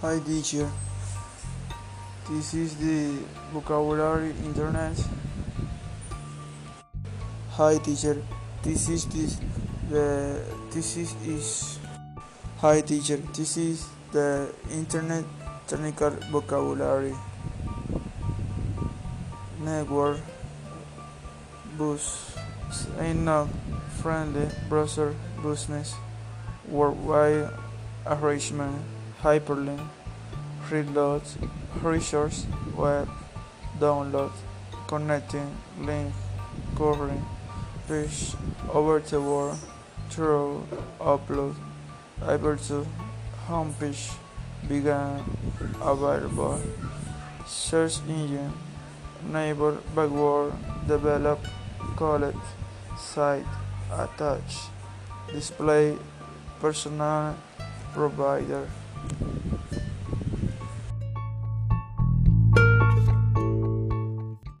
Hi teacher, this is the vocabulary internet. Hi teacher, this is this the this is is. Hi teacher, this is the internet technical vocabulary. Network. Bus. Not friendly. Browser. Business. Worldwide. Arrangement hyperlink, reload, resource, web, download, connecting, link, covering, push, over the world, through, upload, able to, homepage, began, available, search engine, enable, backward, develop, collect, site, attach, display, personal, provider